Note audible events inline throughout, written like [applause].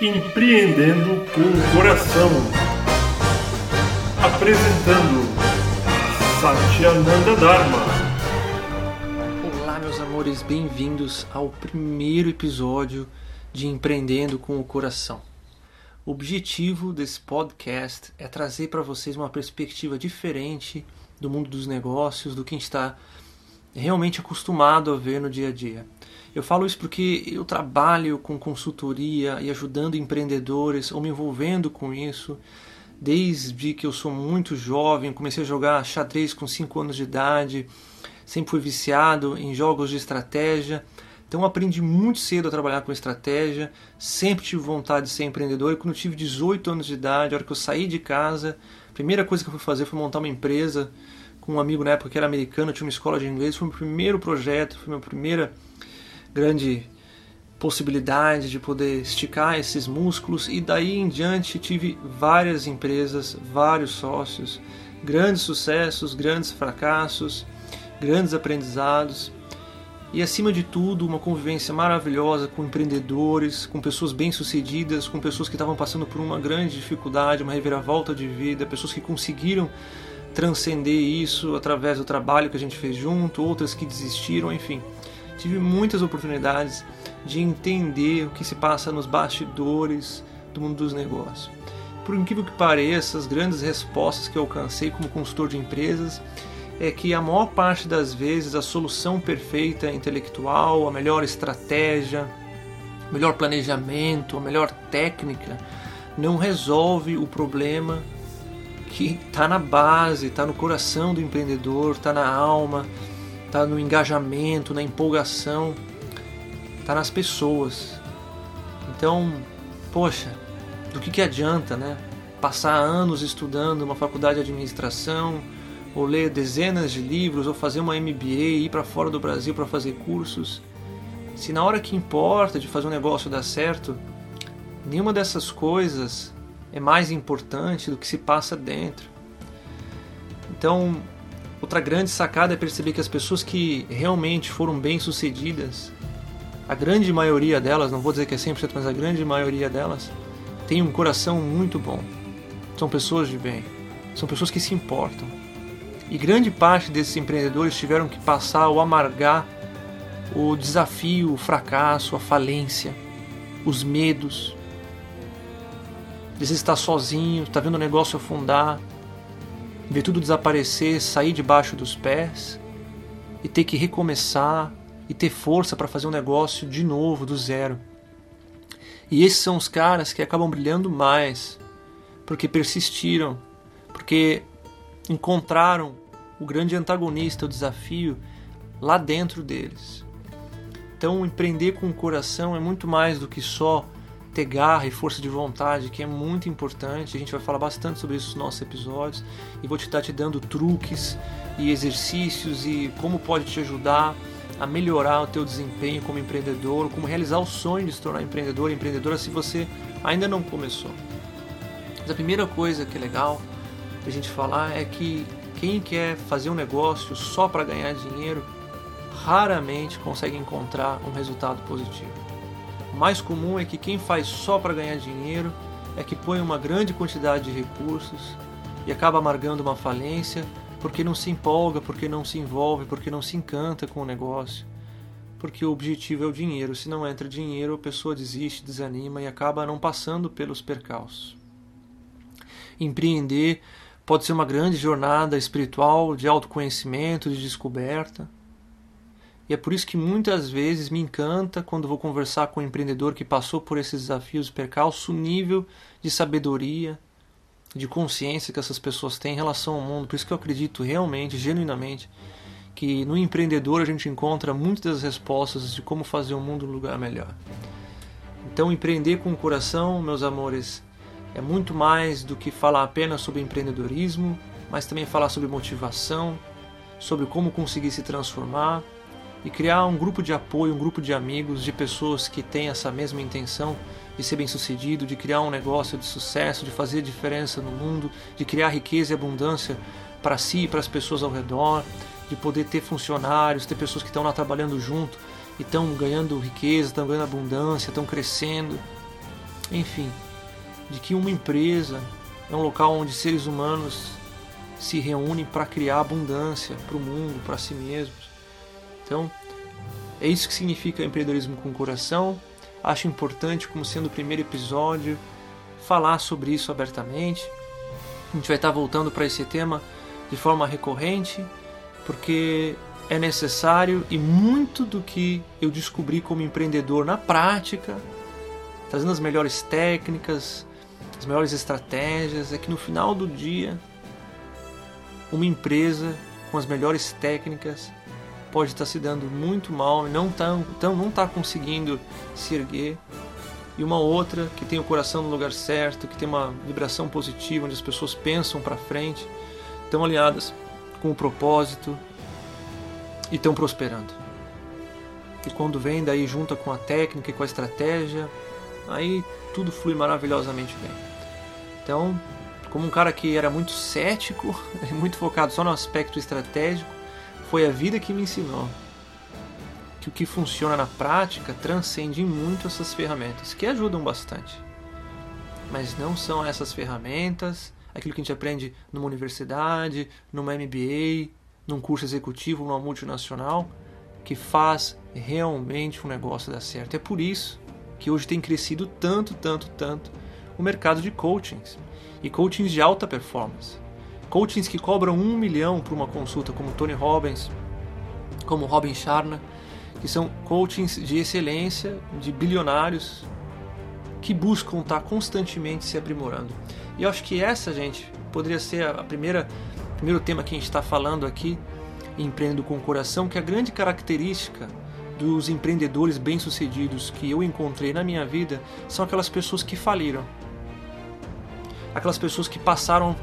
Empreendendo com o Coração. Apresentando Satyananda Dharma. Olá, meus amores, bem-vindos ao primeiro episódio de Empreendendo com o Coração. O objetivo desse podcast é trazer para vocês uma perspectiva diferente do mundo dos negócios, do que a gente está realmente acostumado a ver no dia a dia. Eu falo isso porque eu trabalho com consultoria e ajudando empreendedores ou me envolvendo com isso desde que eu sou muito jovem. Comecei a jogar xadrez com 5 anos de idade, sempre fui viciado em jogos de estratégia. Então aprendi muito cedo a trabalhar com estratégia, sempre tive vontade de ser empreendedor e quando eu tive 18 anos de idade, a hora que eu saí de casa, a primeira coisa que eu fui fazer foi montar uma empresa com um amigo na época que era americano, tinha uma escola de inglês, foi o meu primeiro projeto, foi a minha primeira grande possibilidade de poder esticar esses músculos. E daí em diante tive várias empresas, vários sócios, grandes sucessos, grandes fracassos, grandes aprendizados. E acima de tudo uma convivência maravilhosa com empreendedores, com pessoas bem-sucedidas, com pessoas que estavam passando por uma grande dificuldade, uma reviravolta de vida, pessoas que conseguiram transcender isso através do trabalho que a gente fez junto, outras que desistiram, enfim tive muitas oportunidades de entender o que se passa nos bastidores do mundo dos negócios. Por incrível que pareça, as grandes respostas que eu alcancei como consultor de empresas é que a maior parte das vezes a solução perfeita intelectual, a melhor estratégia, o melhor planejamento, a melhor técnica não resolve o problema que está na base, está no coração do empreendedor, está na alma, está no engajamento, na empolgação, está nas pessoas. Então, poxa, do que, que adianta, né? Passar anos estudando uma faculdade de administração, ou ler dezenas de livros, ou fazer uma MBA, ir para fora do Brasil para fazer cursos, se na hora que importa de fazer um negócio dar certo, nenhuma dessas coisas é mais importante do que se passa dentro. Então, Outra grande sacada é perceber que as pessoas que realmente foram bem-sucedidas, a grande maioria delas, não vou dizer que é 100%, mas a grande maioria delas, tem um coração muito bom. São pessoas de bem, são pessoas que se importam. E grande parte desses empreendedores tiveram que passar ou amargar o desafio, o fracasso, a falência, os medos. Às vezes está sozinho, está vendo o negócio afundar, ver tudo desaparecer, sair debaixo dos pés e ter que recomeçar e ter força para fazer um negócio de novo, do zero. E esses são os caras que acabam brilhando mais, porque persistiram, porque encontraram o grande antagonista, o desafio lá dentro deles. Então, empreender com o coração é muito mais do que só ter garra e força de vontade, que é muito importante. A gente vai falar bastante sobre isso nos nossos episódios e vou te estar te dando truques e exercícios e como pode te ajudar a melhorar o teu desempenho como empreendedor, como realizar o sonho de se tornar empreendedor empreendedora se você ainda não começou. Mas a primeira coisa que é legal a gente falar é que quem quer fazer um negócio só para ganhar dinheiro raramente consegue encontrar um resultado positivo. O mais comum é que quem faz só para ganhar dinheiro é que põe uma grande quantidade de recursos e acaba amargando uma falência porque não se empolga, porque não se envolve, porque não se encanta com o negócio. Porque o objetivo é o dinheiro. Se não entra dinheiro, a pessoa desiste, desanima e acaba não passando pelos percalços. Empreender pode ser uma grande jornada espiritual de autoconhecimento, de descoberta. E é por isso que muitas vezes me encanta quando vou conversar com um empreendedor que passou por esses desafios e percalços, o nível de sabedoria, de consciência que essas pessoas têm em relação ao mundo. Por isso que eu acredito realmente, genuinamente, que no empreendedor a gente encontra muitas das respostas de como fazer o mundo um lugar melhor. Então, empreender com o coração, meus amores, é muito mais do que falar apenas sobre empreendedorismo, mas também falar sobre motivação, sobre como conseguir se transformar e criar um grupo de apoio, um grupo de amigos, de pessoas que têm essa mesma intenção de ser bem-sucedido, de criar um negócio de sucesso, de fazer diferença no mundo, de criar riqueza e abundância para si e para as pessoas ao redor, de poder ter funcionários, ter pessoas que estão lá trabalhando junto e estão ganhando riqueza, estão ganhando abundância, estão crescendo. enfim, de que uma empresa é um local onde seres humanos se reúnem para criar abundância para o mundo, para si mesmos. Então, é isso que significa empreendedorismo com coração. Acho importante, como sendo o primeiro episódio, falar sobre isso abertamente. A gente vai estar voltando para esse tema de forma recorrente, porque é necessário e muito do que eu descobri como empreendedor na prática, trazendo as melhores técnicas, as melhores estratégias, é que no final do dia, uma empresa com as melhores técnicas pode estar se dando muito mal, não está então não tá conseguindo se erguer, e uma outra que tem o coração no lugar certo, que tem uma vibração positiva, onde as pessoas pensam para frente, estão alinhadas com o propósito e estão prosperando. E quando vem daí junta com a técnica e com a estratégia, aí tudo flui maravilhosamente bem. Então, como um cara que era muito cético, [laughs] muito focado só no aspecto estratégico, foi a vida que me ensinou que o que funciona na prática transcende muito essas ferramentas, que ajudam bastante. Mas não são essas ferramentas, aquilo que a gente aprende numa universidade, numa MBA, num curso executivo, numa multinacional, que faz realmente um negócio dar certo. É por isso que hoje tem crescido tanto, tanto, tanto o mercado de coachings e coachings de alta performance. Coachings que cobram um milhão por uma consulta, como Tony Robbins, como Robin Sharma, que são coachings de excelência, de bilionários, que buscam estar constantemente se aprimorando. E eu acho que essa, gente, poderia ser a primeira primeiro tema que a gente está falando aqui, empreendendo com o coração, que a grande característica dos empreendedores bem-sucedidos que eu encontrei na minha vida são aquelas pessoas que faliram aquelas pessoas que passaram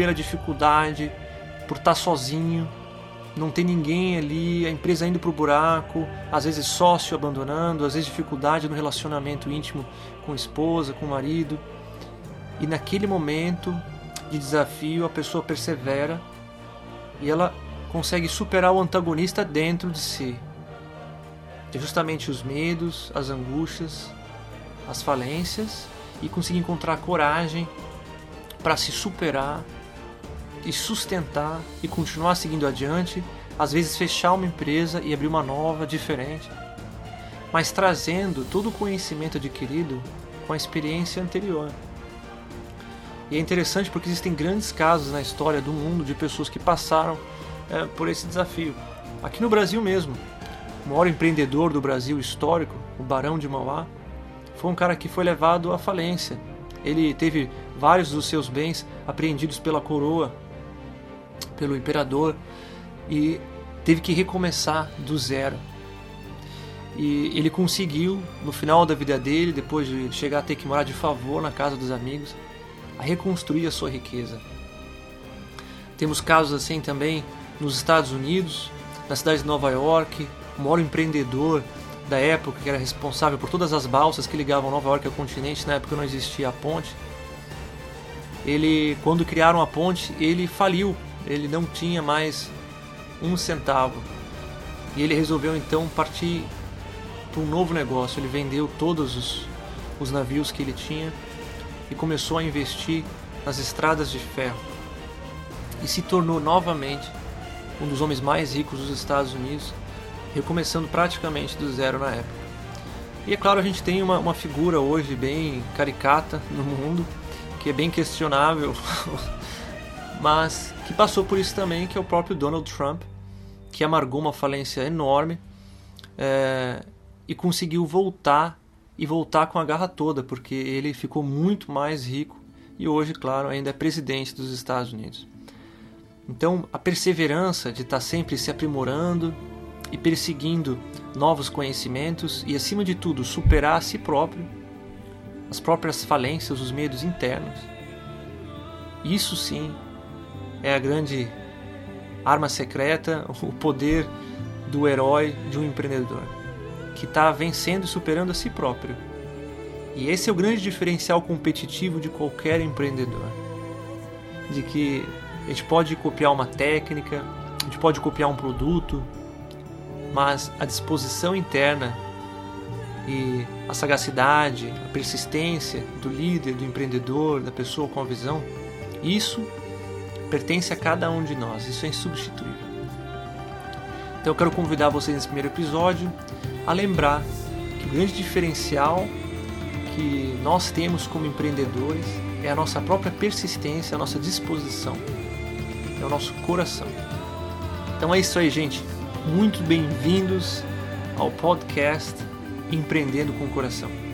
pela dificuldade, por estar sozinho, não tem ninguém ali, a empresa indo para o buraco, às vezes sócio abandonando, às vezes dificuldade no relacionamento íntimo com esposa, com marido. E naquele momento de desafio, a pessoa persevera e ela consegue superar o antagonista dentro de si. É justamente os medos, as angústias, as falências e conseguir encontrar coragem para se superar e sustentar e continuar seguindo adiante, às vezes fechar uma empresa e abrir uma nova, diferente, mas trazendo todo o conhecimento adquirido com a experiência anterior. E é interessante porque existem grandes casos na história do mundo de pessoas que passaram é, por esse desafio. Aqui no Brasil mesmo, o maior empreendedor do Brasil histórico, o Barão de Mauá, foi um cara que foi levado à falência. Ele teve vários dos seus bens apreendidos pela coroa, pelo imperador, e teve que recomeçar do zero. E ele conseguiu, no final da vida dele, depois de chegar a ter que morar de favor na casa dos amigos, a reconstruir a sua riqueza. Temos casos assim também nos Estados Unidos, na cidade de Nova York, o maior empreendedor da época que era responsável por todas as balsas que ligavam Nova York ao continente, na época não existia a ponte, ele quando criaram a ponte, ele faliu, ele não tinha mais um centavo. E ele resolveu então partir para um novo negócio. Ele vendeu todos os, os navios que ele tinha e começou a investir nas estradas de ferro. E se tornou novamente um dos homens mais ricos dos Estados Unidos, recomeçando praticamente do zero na época. E é claro, a gente tem uma, uma figura hoje bem caricata no mundo, que é bem questionável, [laughs] mas que passou por isso também, que é o próprio Donald Trump, que amargou uma falência enorme é, e conseguiu voltar e voltar com a garra toda, porque ele ficou muito mais rico e hoje, claro, ainda é presidente dos Estados Unidos. Então, a perseverança de estar sempre se aprimorando e perseguindo novos conhecimentos e, acima de tudo, superar a si próprio as próprias falências, os medos internos. Isso sim é a grande arma secreta, o poder do herói de um empreendedor, que está vencendo e superando a si próprio. E esse é o grande diferencial competitivo de qualquer empreendedor. De que a gente pode copiar uma técnica, a gente pode copiar um produto, mas a disposição interna E a sagacidade, a persistência do líder, do empreendedor, da pessoa com a visão, isso pertence a cada um de nós, isso é insubstituível. Então eu quero convidar vocês nesse primeiro episódio a lembrar que o grande diferencial que nós temos como empreendedores é a nossa própria persistência, a nossa disposição, é o nosso coração. Então é isso aí, gente. Muito bem-vindos ao podcast Empreendendo com o Coração.